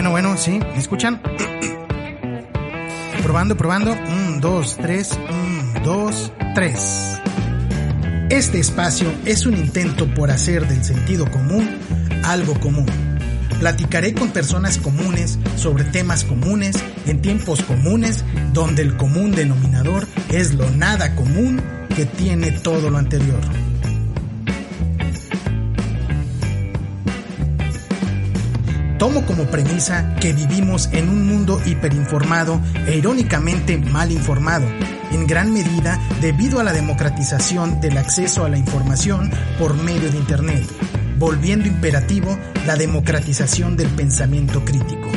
Bueno, bueno, ¿sí? ¿Me escuchan? probando, probando. Un, dos, tres. Un, dos, tres. Este espacio es un intento por hacer del sentido común algo común. Platicaré con personas comunes sobre temas comunes en tiempos comunes donde el común denominador es lo nada común que tiene todo lo anterior. Tomo como premisa que vivimos en un mundo hiperinformado e irónicamente mal informado, en gran medida debido a la democratización del acceso a la información por medio de Internet, volviendo imperativo la democratización del pensamiento crítico.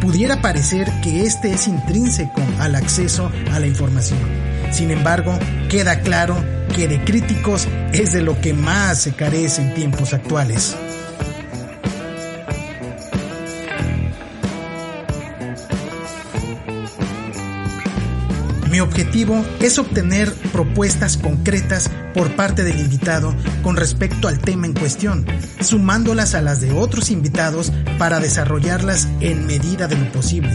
Pudiera parecer que este es intrínseco al acceso a la información. Sin embargo, queda claro que de críticos es de lo que más se carece en tiempos actuales. Mi objetivo es obtener propuestas concretas por parte del invitado con respecto al tema en cuestión, sumándolas a las de otros invitados para desarrollarlas en medida de lo posible,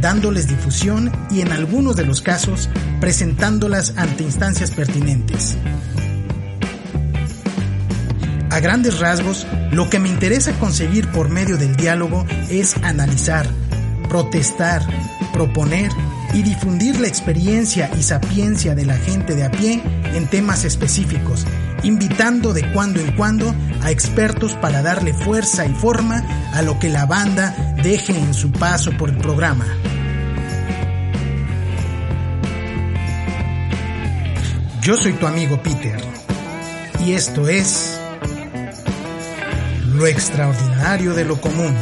dándoles difusión y en algunos de los casos presentándolas ante instancias pertinentes. A grandes rasgos, lo que me interesa conseguir por medio del diálogo es analizar, protestar, proponer y difundir la experiencia y sapiencia de la gente de a pie en temas específicos, invitando de cuando en cuando a expertos para darle fuerza y forma a lo que la banda deje en su paso por el programa. Yo soy tu amigo Peter y esto es lo extraordinario de lo común.